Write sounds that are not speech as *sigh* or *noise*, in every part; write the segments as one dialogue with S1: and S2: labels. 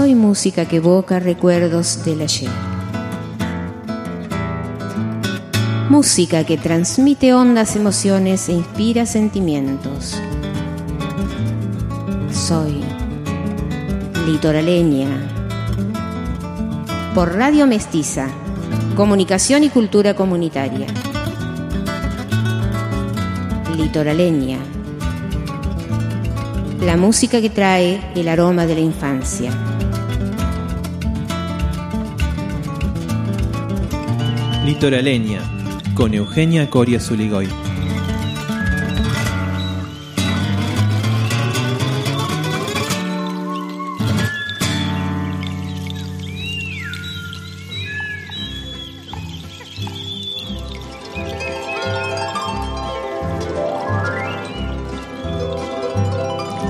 S1: Soy música que evoca recuerdos del ayer. Música que transmite hondas emociones e inspira sentimientos. Soy litoraleña. Por Radio Mestiza, Comunicación y Cultura Comunitaria. Litoraleña. La música que trae el aroma de la infancia.
S2: Litoraleña, con Eugenia Coria Zuligoy.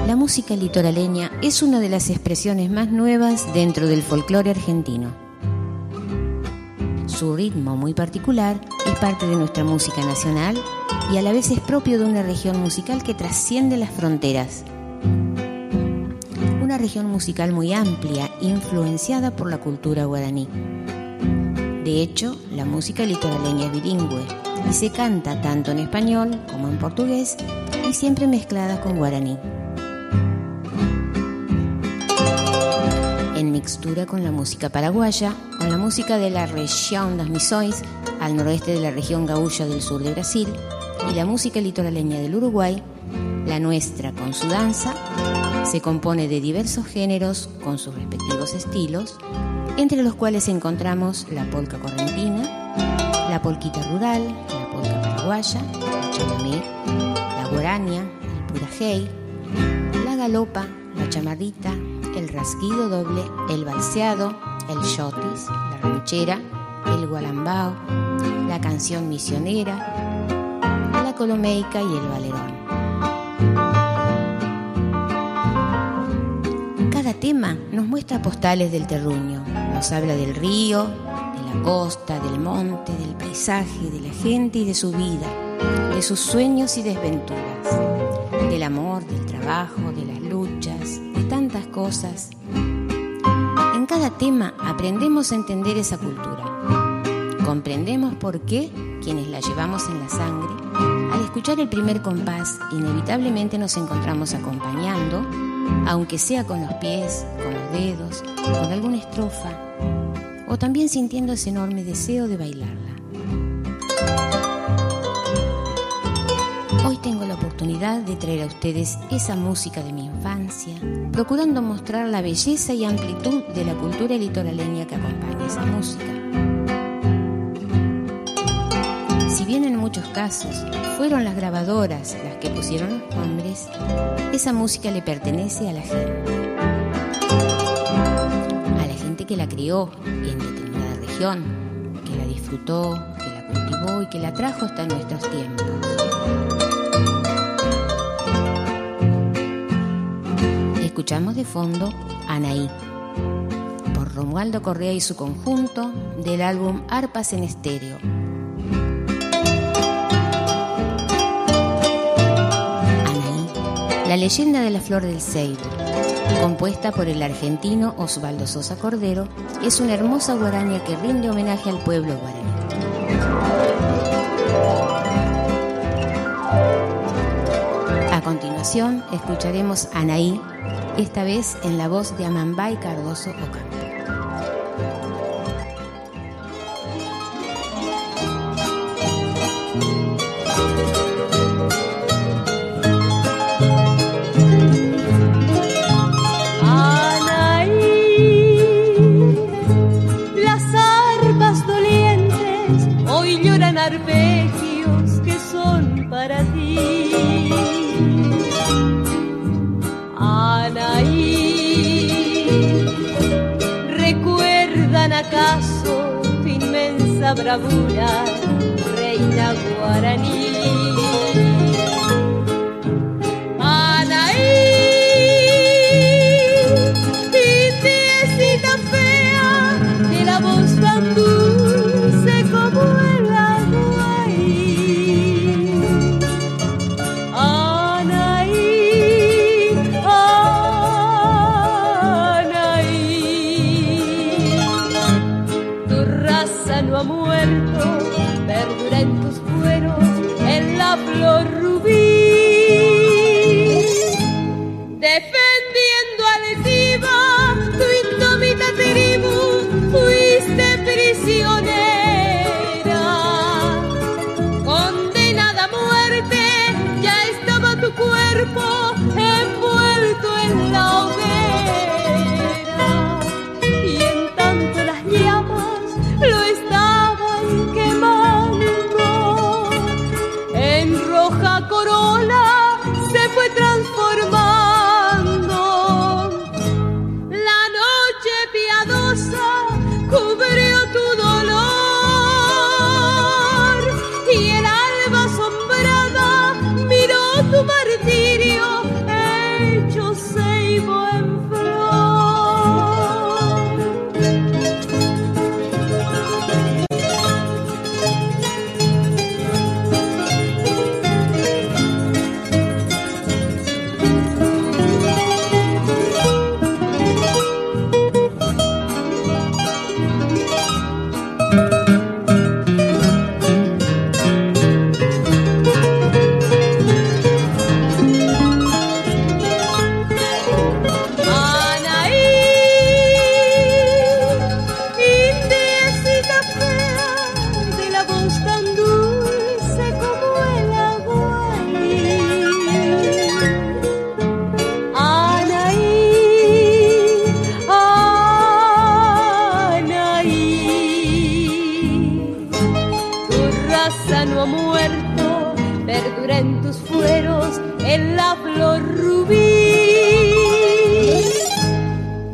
S1: La música litoraleña es una de las expresiones más nuevas dentro del folclore argentino. Su ritmo muy particular es parte de nuestra música nacional y a la vez es propio de una región musical que trasciende las fronteras. Una región musical muy amplia, influenciada por la cultura guaraní. De hecho, la música litoraleña es bilingüe y se canta tanto en español como en portugués y siempre mezclada con guaraní. En mixtura con la música paraguaya, con la música de la región das Missões, al noroeste de la región gaúcha del sur de Brasil, y la música litoraleña del Uruguay, la nuestra con su danza, se compone de diversos géneros con sus respectivos estilos, entre los cuales encontramos la polca correntina, la polquita rural, la polca paraguaya, el chamamé, la guarania, el purajey, la galopa, la chamarrita, el rasguido doble, el balseado, el shotis, la ranchera, el gualambao, la canción misionera, la colomeica y el valerón. Cada tema nos muestra postales del terruño, nos habla del río, de la costa, del monte, del paisaje, de la gente y de su vida, de sus sueños y desventuras, del amor, del trabajo, de las luchas, de tantas cosas. En cada tema aprendemos a entender esa cultura. Comprendemos por qué quienes la llevamos en la sangre, al escuchar el primer compás, inevitablemente nos encontramos acompañando, aunque sea con los pies, con los dedos, con alguna estrofa, o también sintiendo ese enorme deseo de bailarla. Hoy tengo la oportunidad de traer a ustedes esa música de mi infancia, procurando mostrar la belleza y amplitud de la cultura litoraleña que acompaña esa música. Si bien en muchos casos fueron las grabadoras las que pusieron los nombres, esa música le pertenece a la gente. A la gente que la crió en determinada región, que la disfrutó, que la cultivó y que la trajo hasta nuestros tiempos. Escuchamos de fondo Anaí, por Romualdo Correa y su conjunto del álbum Arpas en Estéreo. Anaí, la leyenda de la flor del Ceibo, compuesta por el argentino Osvaldo Sosa Cordero, es una hermosa guaraña que rinde homenaje al pueblo guaraní. A continuación escucharemos Anaí, esta vez en la voz de Amambay Cardoso Ocampo.
S3: Inmensa bravura, reina guaraní?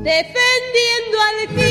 S4: Defendiendo altiva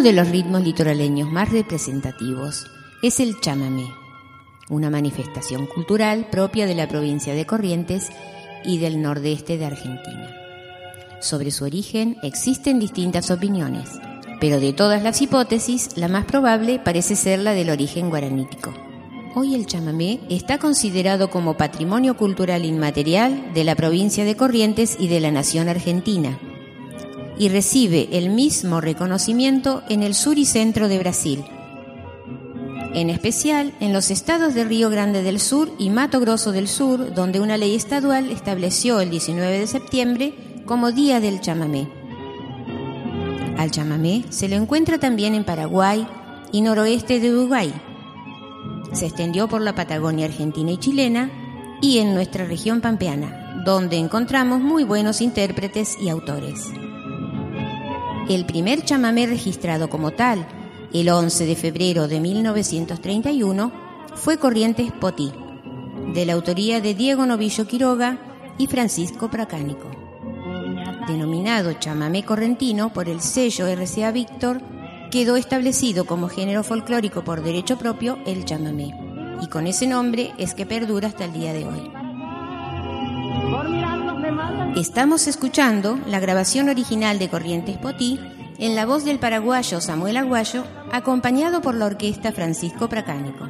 S1: Uno de los ritmos litoraleños más representativos es el chamamé, una manifestación cultural propia de la provincia de Corrientes y del nordeste de Argentina. Sobre su origen existen distintas opiniones, pero de todas las hipótesis, la más probable parece ser la del origen guaranítico. Hoy el chamamé está considerado como patrimonio cultural inmaterial de la provincia de Corrientes y de la nación argentina, y recibe el mismo reconocimiento en el sur y centro de Brasil, en especial en los estados de Río Grande del Sur y Mato Grosso del Sur, donde una ley estadual estableció el 19 de septiembre como Día del Chamamé. Al chamamé se lo encuentra también en Paraguay y noroeste de Uruguay. Se extendió por la Patagonia argentina y chilena y en nuestra región pampeana, donde encontramos muy buenos intérpretes y autores. El primer chamamé registrado como tal, el 11 de febrero de 1931, fue Corrientes Potí, de la autoría de Diego Novillo Quiroga y Francisco Pracánico. Denominado chamamé correntino por el sello RCA Víctor, quedó establecido como género folclórico por derecho propio el chamamé, y con ese nombre es que perdura hasta el día de hoy. Estamos escuchando la grabación original de Corrientes Potí en la voz del paraguayo Samuel Aguayo, acompañado por la orquesta Francisco Pracánico.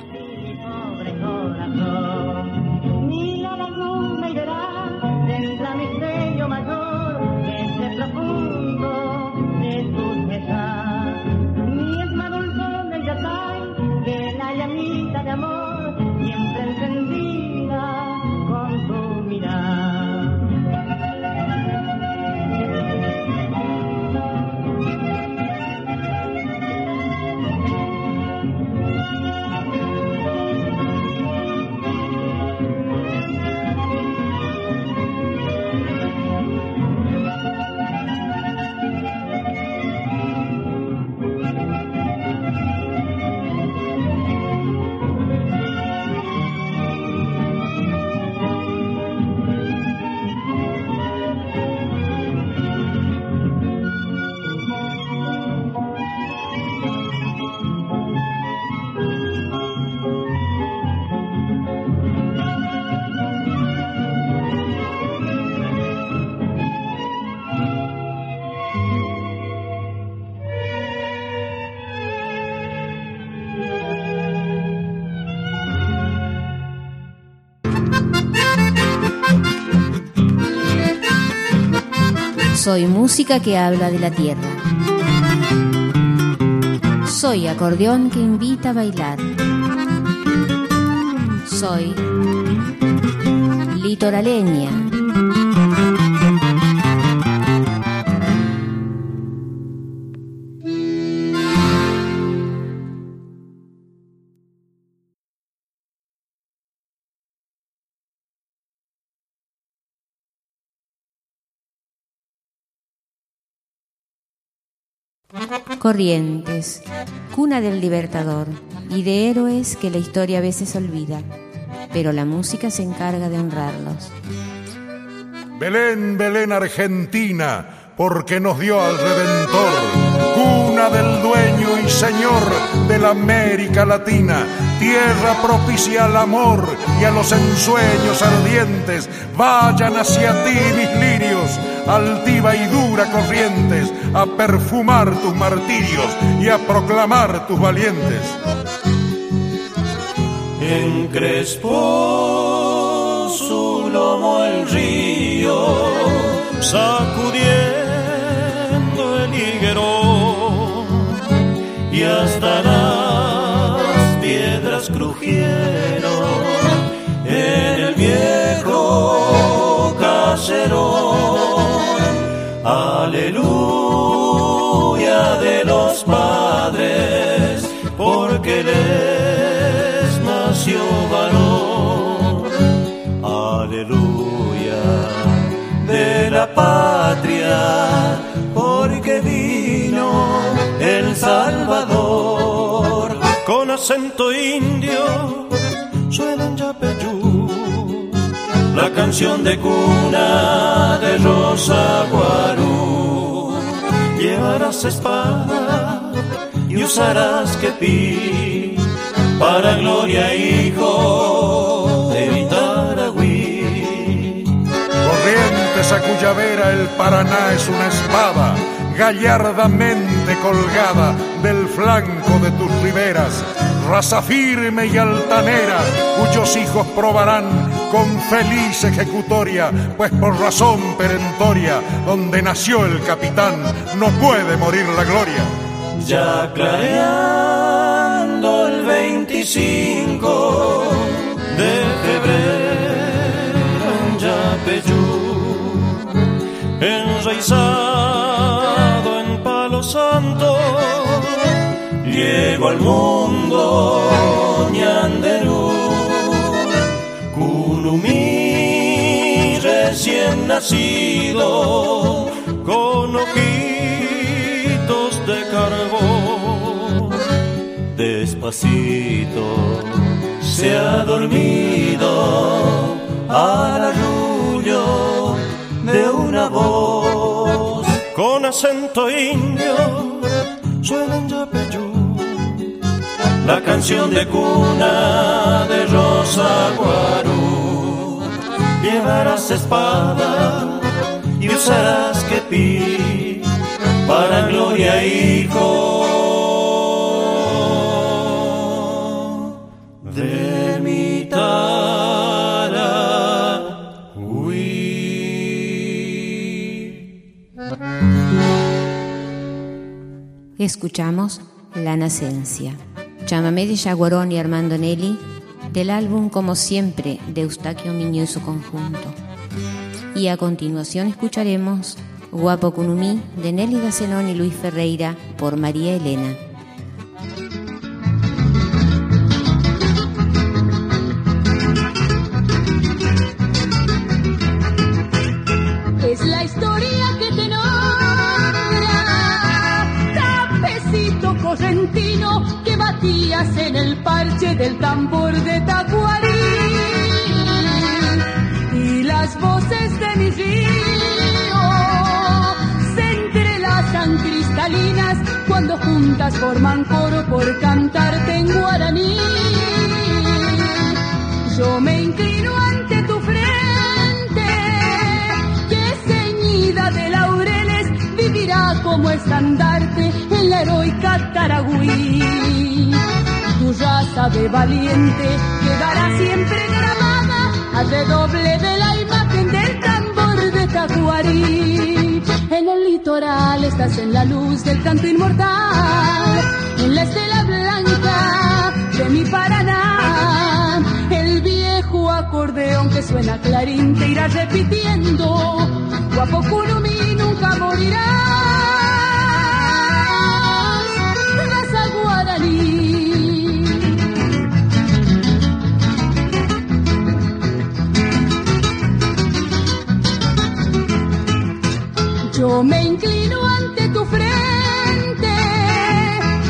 S1: Soy música que habla de la tierra. Soy acordeón que invita a bailar. Soy litoraleña. Corrientes, cuna del libertador y de héroes que la historia a veces olvida, pero la música se encarga de honrarlos.
S5: Belén, Belén, Argentina porque nos dio al Redentor, cuna del dueño y señor de la América Latina, tierra propicia al amor y a los ensueños ardientes. Vayan hacia ti, mis lirios, altiva y dura corrientes, a perfumar tus martirios y a proclamar tus valientes.
S6: Encrespó su lomo el río, sacudiendo y hasta las piedras crujieron en el viejo caserón. Aleluya acento indio suenan yapeyú, la canción de cuna de Rosa Guarú. Llevarás espada y usarás kepi para gloria, hijo de Vitaragüí.
S5: Corrientes a cuya vera el Paraná es una espada gallardamente colgada del flanco de tus riberas, raza firme y altanera, cuyos hijos probarán con feliz ejecutoria, pues por razón perentoria, donde nació el capitán, no puede morir la gloria.
S6: Ya clareando el 25 de febrero en Yapeyú, al mundo ñanderú, Kunumí recién nacido, con ojitos de carbón, despacito se ha dormido al arrullo de una voz con acento indio. Suenan la canción de cuna de Rosa Guarú. Llevarás espada y usarás kepi para gloria hijo de mi
S1: Escuchamos La Nacencia, Chamamé de Yaguarón y Armando Nelly, del álbum Como Siempre de Eustaquio Miño y su conjunto. Y a continuación escucharemos Guapo Cunumí de Nelly Dacenón y Luis Ferreira por María Elena.
S3: Las voces de mi río se entrelazan cristalinas cuando juntas forman coro por cantarte en guaraní. Yo me inclino ante tu frente, que ceñida de laureles vivirá como estandarte en la heroica Taragüí. Tu raza de valiente quedará siempre grabada al redoble de la imagen del tambor de Tacuarí. litoral estás en la luz del canto inmortal, en la estela blanca de mi Paraná. El viejo acordeón que suena clarín te irá repitiendo, guapo Curumí nunca morirás. Me inclino ante tu frente,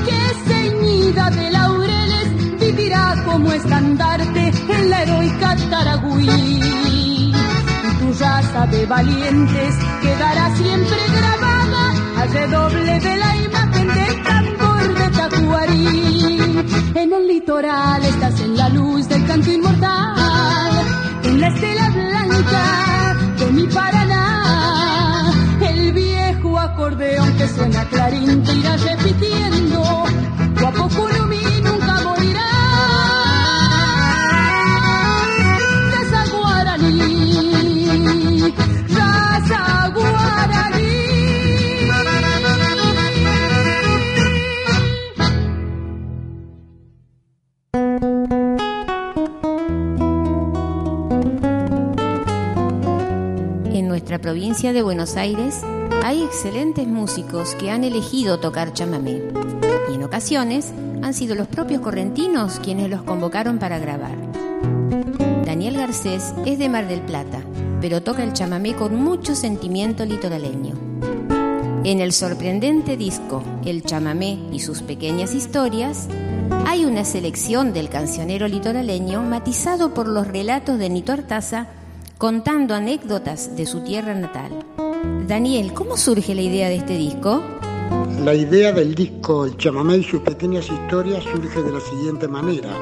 S3: que ceñida de laureles vivirá como estandarte en la heroica Taragüí. Tu raza de valientes quedará siempre grabada al redoble de la imagen del tambor de Tacuarí. En el litoral estás en la luz del canto inmortal, en la estela blanca de mi Paraná. Acordeón que suena clarín te repitiendo,
S1: provincia de Buenos Aires hay excelentes músicos que han elegido tocar chamamé y en ocasiones han sido los propios correntinos quienes los convocaron para grabar. Daniel Garcés es de Mar del Plata, pero toca el chamamé con mucho sentimiento litoraleño. En el sorprendente disco El chamamé y sus pequeñas historias, hay una selección del cancionero litoraleño matizado por los relatos de Nito Artaza contando anécdotas de su tierra natal. Daniel, ¿cómo surge la idea de este disco?
S7: La idea del disco El chamamé y sus pequeñas historias surge de la siguiente manera.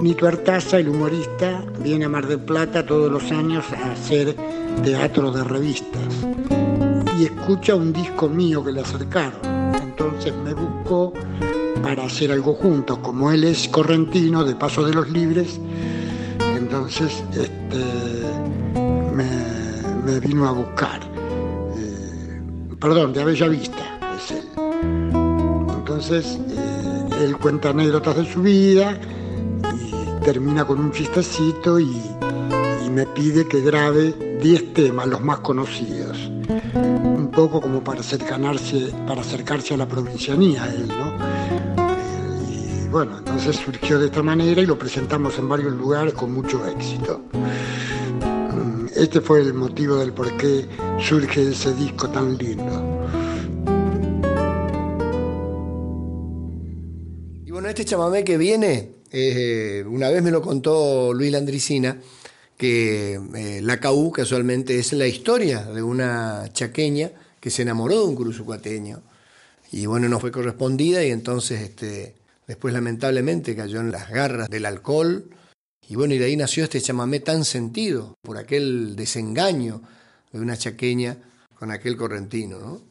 S7: Nito Artaza, el humorista, viene a Mar del Plata todos los años a hacer teatro de revistas y escucha un disco mío que le acercaron. Entonces me buscó para hacer algo juntos. Como él es correntino, de Paso de los Libres, entonces este, me, vino a buscar. Eh, perdón, de Bellavista es él. Entonces eh, él cuenta anécdotas de su vida y termina con un chistecito y, y me pide que grabe 10 temas, los más conocidos. Un poco como para acercarse, para acercarse a la provincianía él, ¿no? Bueno, entonces surgió de esta manera y lo presentamos en varios lugares con mucho éxito. Mm, Este fue el motivo del por qué surge ese disco tan lindo.
S8: Y bueno, este chamamé que viene, eh, una vez me lo contó Luis Landricina, que eh, la CAU casualmente es la historia de una chaqueña que se enamoró de un cruzucuateño. Y bueno, no fue correspondida y entonces este, después lamentablemente cayó en las garras del alcohol. Y bueno, y de ahí nació este chamamé tan sentido, por aquel desengaño de una chaqueña con aquel correntino, ¿no?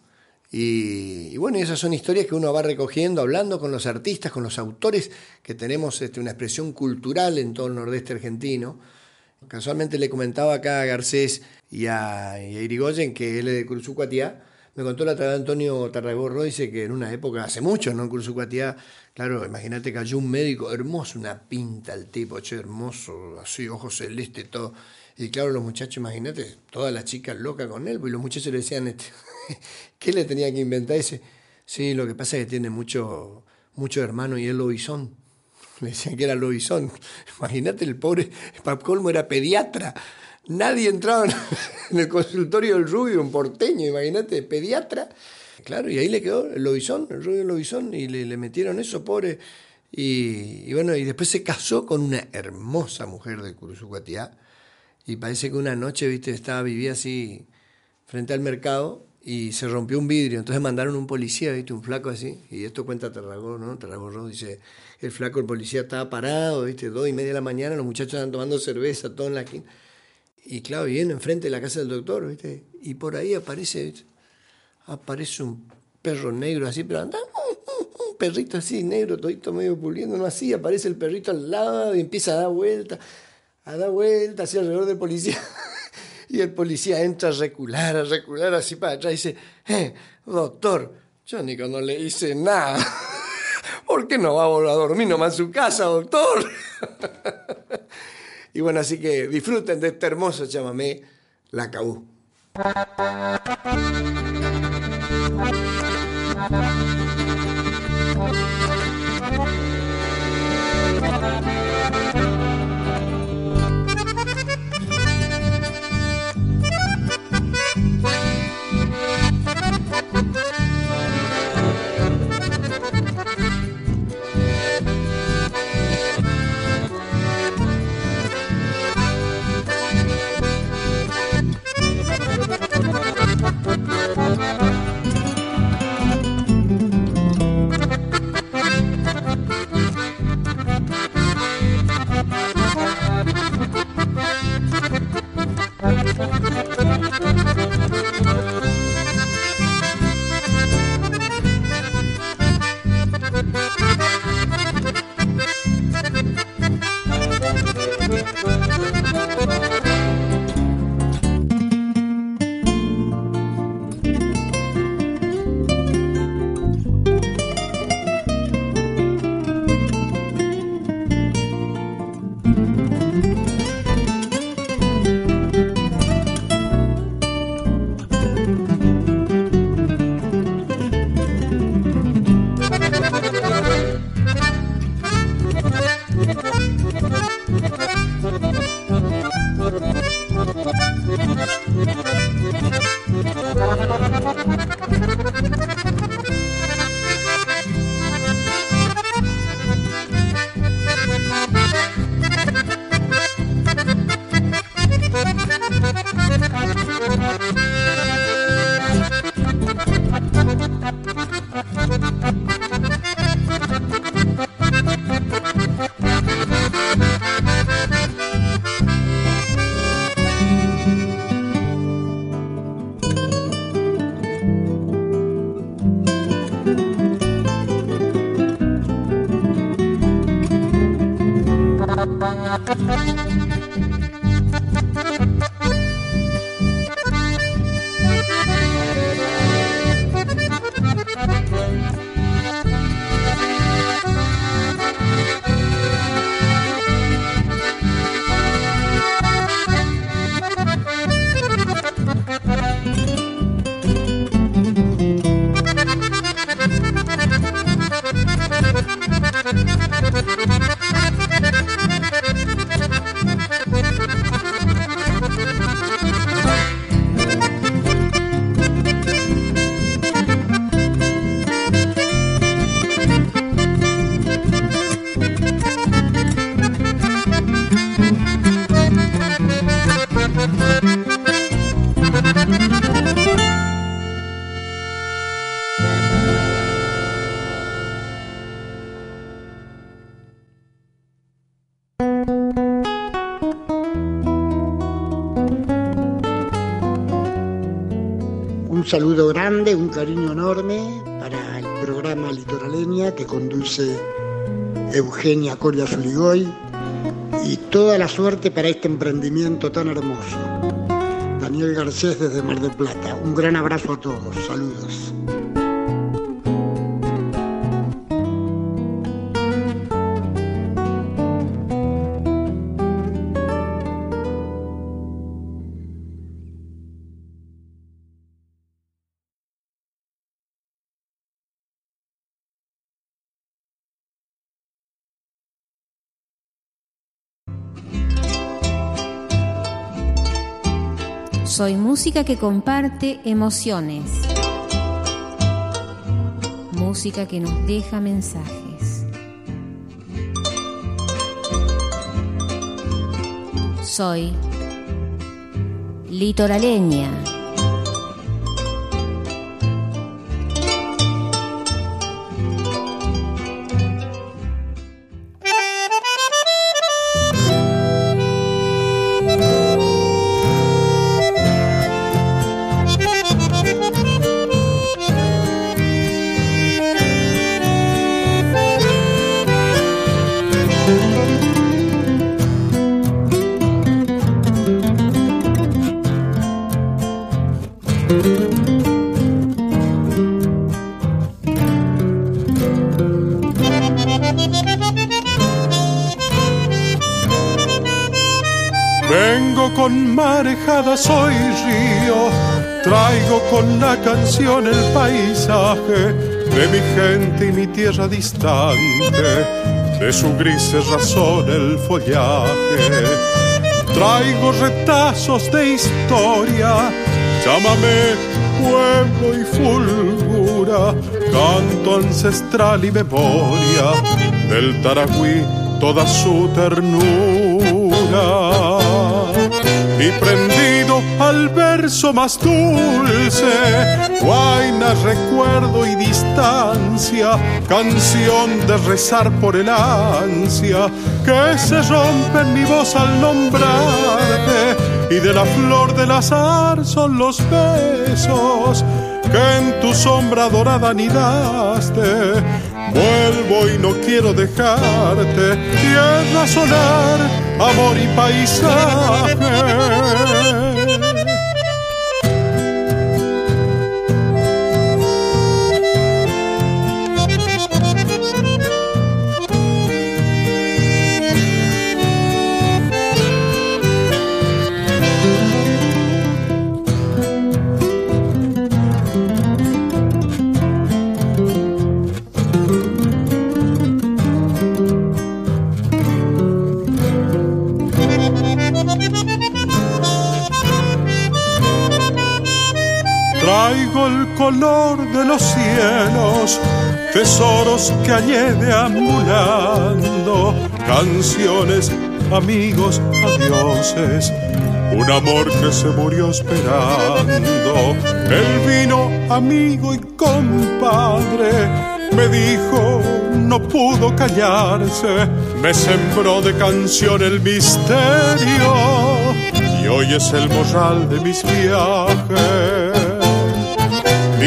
S8: Y, y bueno, esas son historias que uno va recogiendo, hablando con los artistas, con los autores, que tenemos este, una expresión cultural en todo el nordeste argentino. Casualmente le comentaba acá a Garcés y a, Irigoyen, que él es de Cursucuatiá, me contó la vez Antonio Tarragorro, dice que en una época, hace mucho, ¿no? En Cursucuatiá, claro, imagínate, cayó un médico hermoso, una pinta el tipo, che, hermoso, así, ojos celeste, todo. Y claro, los muchachos, imagínate, todas las chicas locas con él, pues los muchachos le decían, este, *laughs* ¿qué le tenía que inventar ese? Sí, lo que pasa es que tiene mucho, mucho hermano y él lobizón. *laughs* Le decían que era lobizón. *laughs* Imagínate, el pobre Papcolmo era pediatra. Nadie entraba *laughs* en el consultorio del rubio, un porteño, imagínate, pediatra. Claro, y ahí le quedó el lobizón, el rubio lobizón, y le, metieron eso, pobre. Y, bueno, y después se casó con una hermosa mujer de Curuzucuatiá. Y parece que una noche, viste, estaba, vivía así frente al mercado y se rompió un vidrio. Entonces mandaron un policía, viste, un flaco así. Y esto cuenta Tarragó, ¿no? Tarragorro dice, el flaco, el policía estaba parado, viste, dos y media de la mañana, los muchachos estaban tomando cerveza, todo en la esquina. Y claro, viene enfrente de la casa del doctor, viste. Y por ahí aparece, aparece un perro negro así, pero anda, un perrito así, negro, todito medio puliendo, no así, aparece el perrito al lado y empieza a dar vueltas, a dar vueltas así alrededor del policía. *laughs* Y el policía entra a recular, a recular así para atrás y dice, eh, doctor, yo ni cuando le hice nada. *laughs* ¿Por qué no va a volver a dormir nomás en su casa, doctor? *laughs* y bueno, así que disfruten de este hermoso chamamé, La Cabú.
S7: Un saludo grande, un cariño enorme para el programa Litoraleña que conduce Eugenia Coria Zuligoy y toda la suerte para este emprendimiento tan hermoso. Daniel Garcés desde Mar del Plata. Un gran abrazo a todos. Saludos.
S1: Soy música que comparte emociones. Música que nos deja mensajes. Soy litoraleña.
S9: Soy río, traigo con la canción el paisaje de mi gente y mi tierra distante, de su gris razón el follaje. Traigo retazos de historia, llámame pueblo y fulgura, canto ancestral y memoria del Taragüí, toda su ternura y prendido al verso más dulce, guaina, recuerdo y distancia, canción de rezar por el ansia que se rompe en mi voz al nombrarte y de la flor del azar son los besos que en tu sombra dorada anidaste. Vuelvo y no quiero dejarte, tierra solar, amor y paisaje. Color de los cielos, tesoros que hallé deambulando, canciones, amigos, adioses, un amor que se murió esperando. El vino, amigo y compadre, me dijo, no pudo callarse, me sembró de canción el misterio y hoy es el morral de mis viajes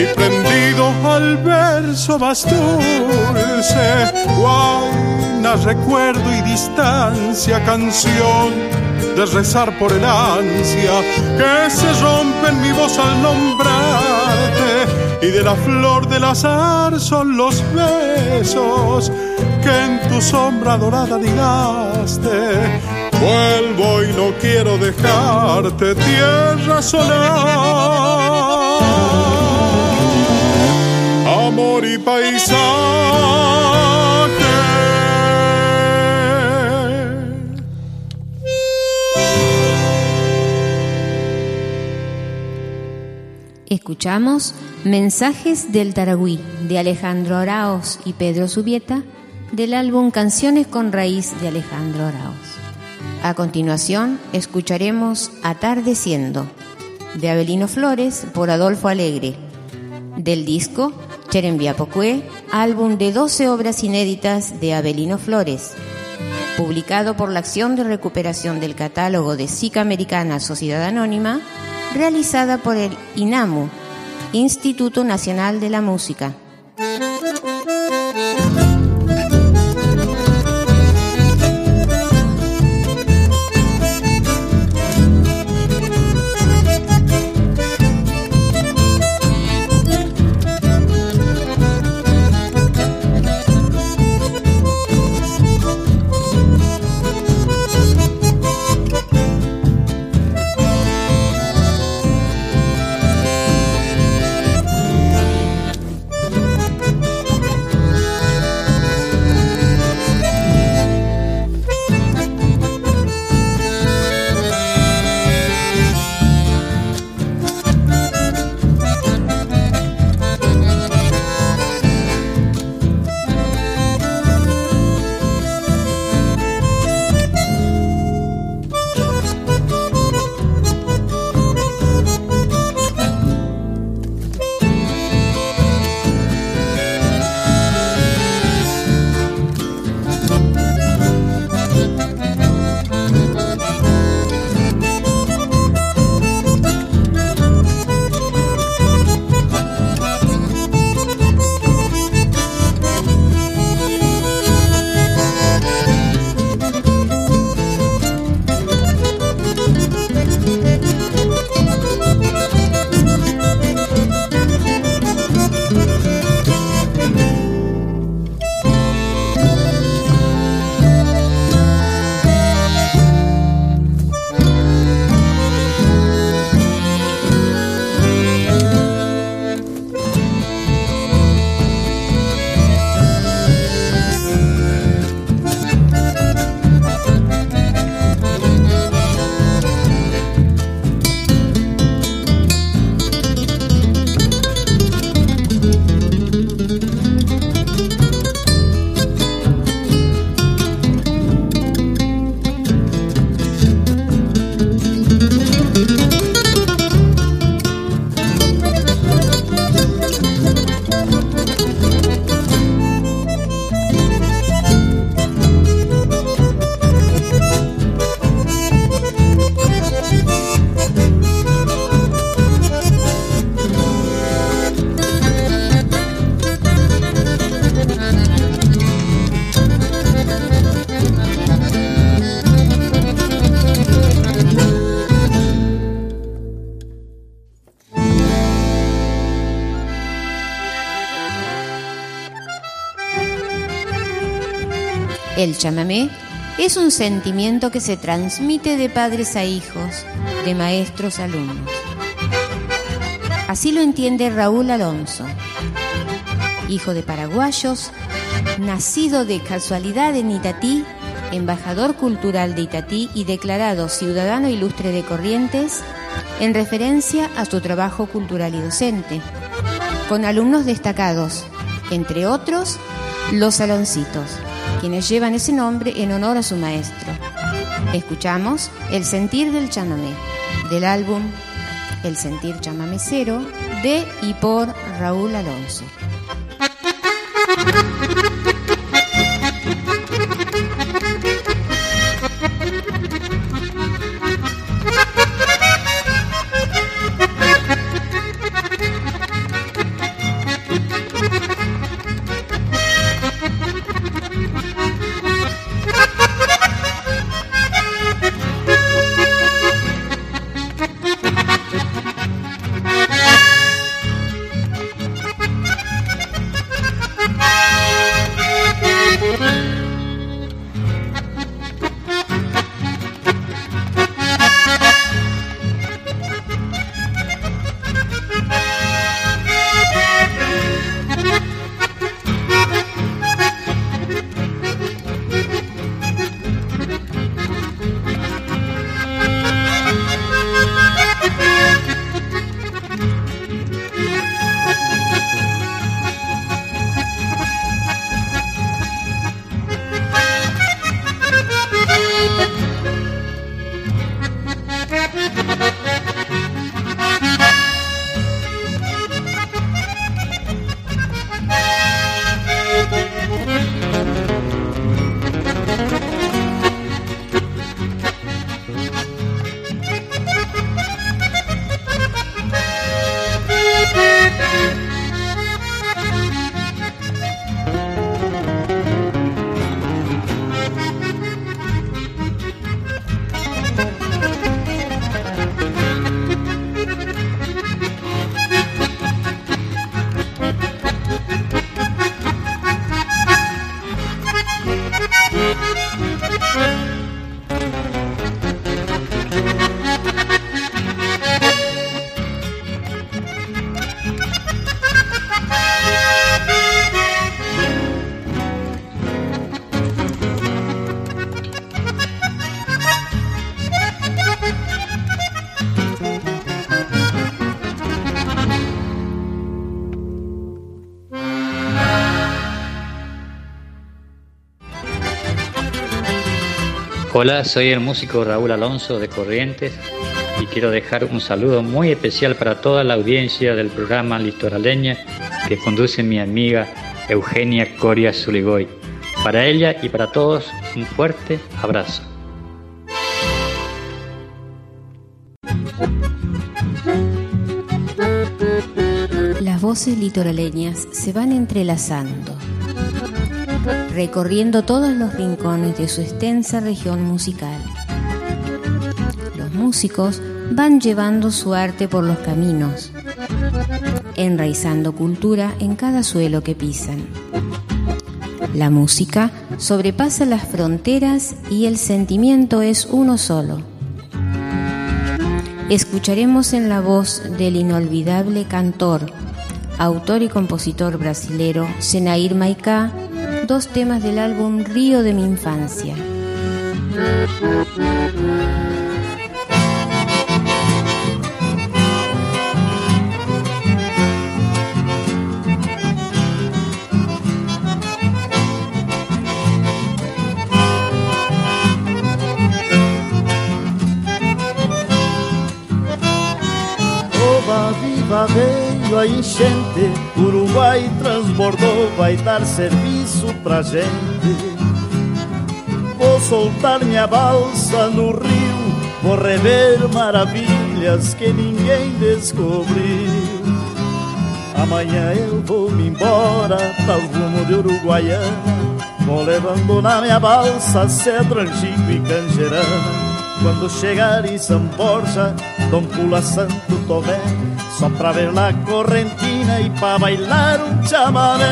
S9: y prendido al verso más dulce, guayna, recuerdo y distancia, canción de rezar por el ansia que se rompe en mi voz al nombrarte y de la flor del azar son los besos que en tu sombra dorada digaste. Vuelvo y no quiero dejarte, tierra solar y paisaje.
S1: Escuchamos Mensajes del Taragüí de Alejandro Araos y Pedro Subieta del álbum Canciones con Raíz de Alejandro Araos. A continuación escucharemos Atardeciendo de Abelino Flores por Adolfo Alegre del disco Cherembiapocue, álbum de 12 obras inéditas de Abelino Flores, publicado por la Acción de Recuperación del Catálogo de SICA Americana Sociedad Anónima, realizada por el INAMU, Instituto Nacional de la Música. El chamamé es un sentimiento que se transmite de padres a hijos, de maestros a alumnos. Así lo entiende Raúl Alonso, hijo de paraguayos, nacido de casualidad en Itatí, embajador cultural de Itatí y declarado ciudadano ilustre de Corrientes, en referencia a su trabajo cultural y docente, con alumnos destacados, entre otros los Saloncitos, quienes llevan ese nombre en honor a su maestro. Escuchamos El sentir del chamamé, del álbum El sentir chamamecero de y por Raúl Alonso.
S10: Hola, soy el músico Raúl Alonso de Corrientes y quiero dejar un saludo muy especial para toda la audiencia del programa Litoraleña que conduce mi amiga Eugenia Coria Zuligoy. Para ella y para todos, un fuerte abrazo.
S1: Las voces litoraleñas se van entrelazando recorriendo todos los rincones de su extensa región musical. Los músicos van llevando su arte por los caminos, enraizando cultura en cada suelo que pisan. La música sobrepasa las fronteras y el sentimiento es uno solo. Escucharemos en la voz del inolvidable cantor, autor y compositor brasilero Senair Maicá dos temas del álbum Río de mi infancia.
S11: Enchente, Uruguai transbordou, vai dar serviço pra gente. Vou soltar minha balsa no rio, vou rever maravilhas que ninguém descobriu. Amanhã eu vou me embora para o rumo de Uruguaiana, vou levando na minha balsa cedro antigo e canjerana. Quando chegar em São Borja, Dom Pula Santo Tomé Só pra ver lá correntina e pra bailar um chamamé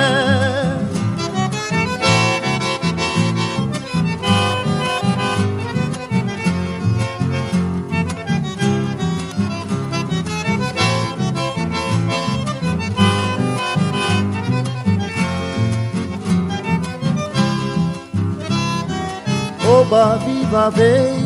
S11: Oba, viva, vem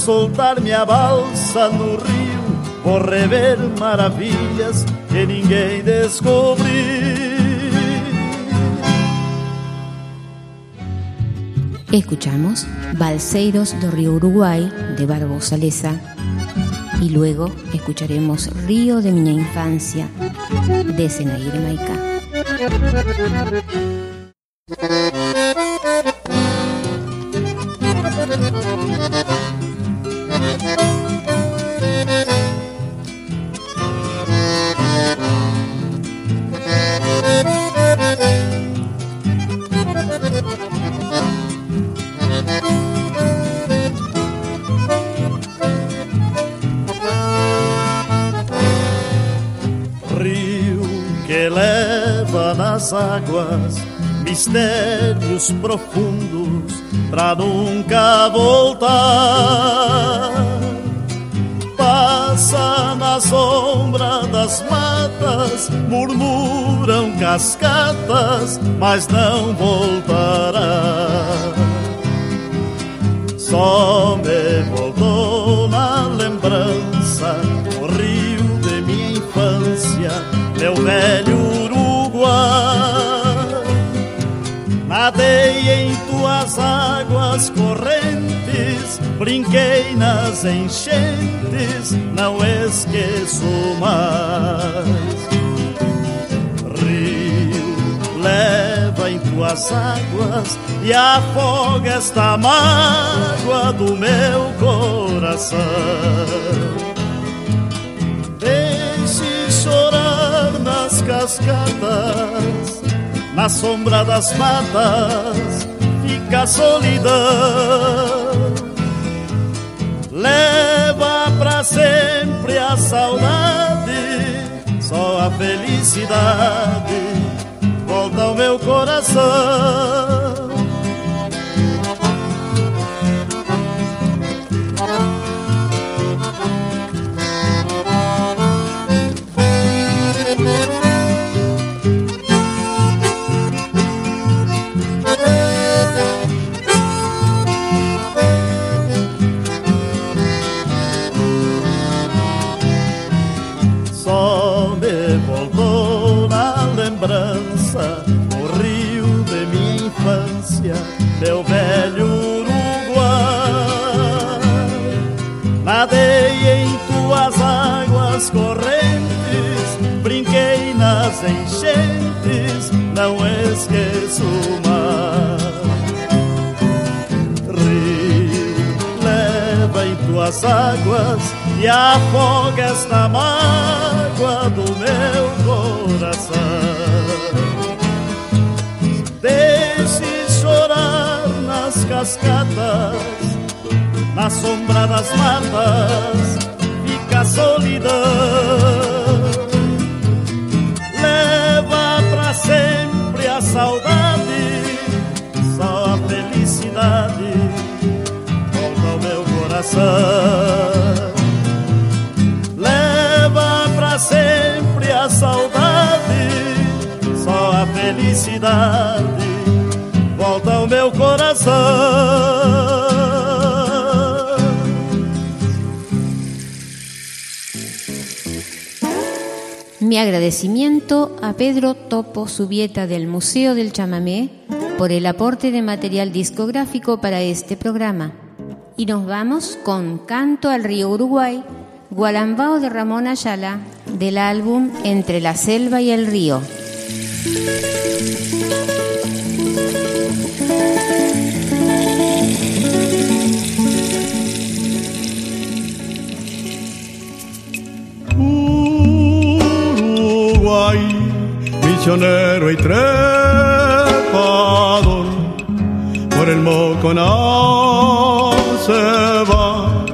S11: Vou soltar minha balsa no rio, vou rever maravilhas que ninguém descobriu.
S1: Escuchamos Balseiros do Río Uruguay de Barbosa Leza y luego escucharemos Río de mi infancia de Senair Maika.
S11: Águas mistérios profundos pra nunca voltar. Passa na sombra das matas, murmuram cascatas, mas não voltará. Só me voltou na lembrança o rio de minha infância, meu velho Nadei em tuas águas correntes, brinquei nas enchentes, não esqueço mais. Rio, leva em tuas águas e afoga esta mágoa do meu coração. Deixe chorar nas cascatas, na sombra das matas, fica a solidão. Leva pra sempre a saudade, só a felicidade volta ao meu coração. Esqueço mais. Rio, leva em tuas águas e afoga esta mágoa do meu coração. Deixe chorar nas cascatas, na sombra das matas, fica a solidão. Saudade, só a felicidade volta ao meu coração. Leva pra sempre a saudade, só a felicidade volta ao meu coração.
S1: Mi agradecimiento a Pedro Topo Subieta del Museo del Chamamé por el aporte de material discográfico para este programa. Y nos vamos con Canto al Río Uruguay, Gualambao de Ramón Ayala, del álbum Entre la selva y el río.
S12: Y trepador, por el Moconá se va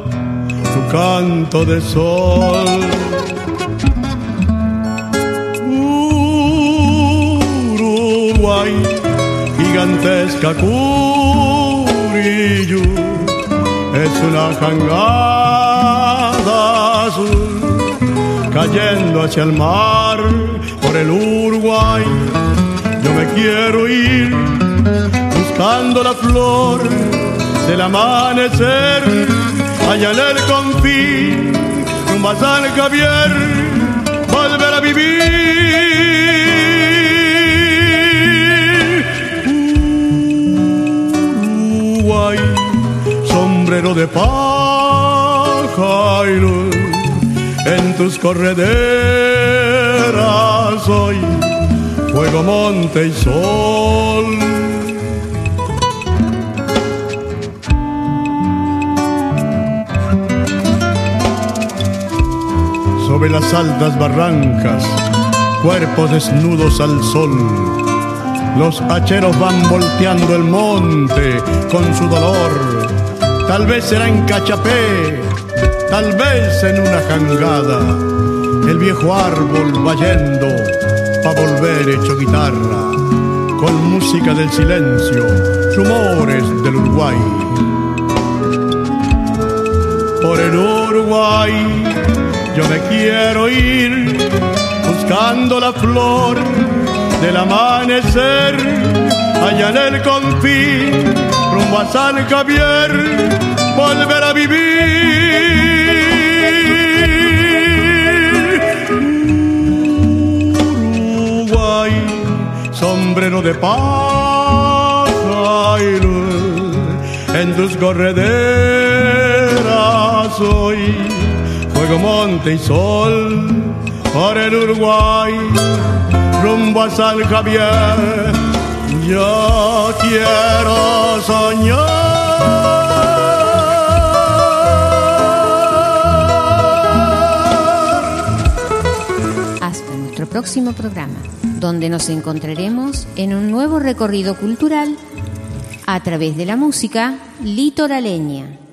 S12: su canto de sol. Uruguay, gigantesca Curillo, es una jangada azul cayendo hacia el mar el Uruguay. Yo me quiero ir buscando la flor del amanecer allá en el confín, rumbo a Javier, volver a vivir. Uruguay, sombrero de luz en tus hoy, fuego, monte y sol. Sobre las altas barrancas, cuerpos desnudos al sol. Los hacheros van volteando el monte con su dolor. Tal vez será en Cachapé, tal vez en una jangada, el viejo árbol va yendo pa' volver hecho guitarra, con música del silencio, rumores del Uruguay. Por el Uruguay yo me quiero ir, buscando la flor del amanecer, allá en el confín, rumbo a San Javier, volver a vivir. De paja y luz, en tus correderas hoy, fuego, monte y sol, por el Uruguay, rumbo a San Javier, yo quiero soñar.
S1: Hasta nuestro próximo programa, donde nos encontraremos en un nuevo recorrido cultural a través de la música litoraleña.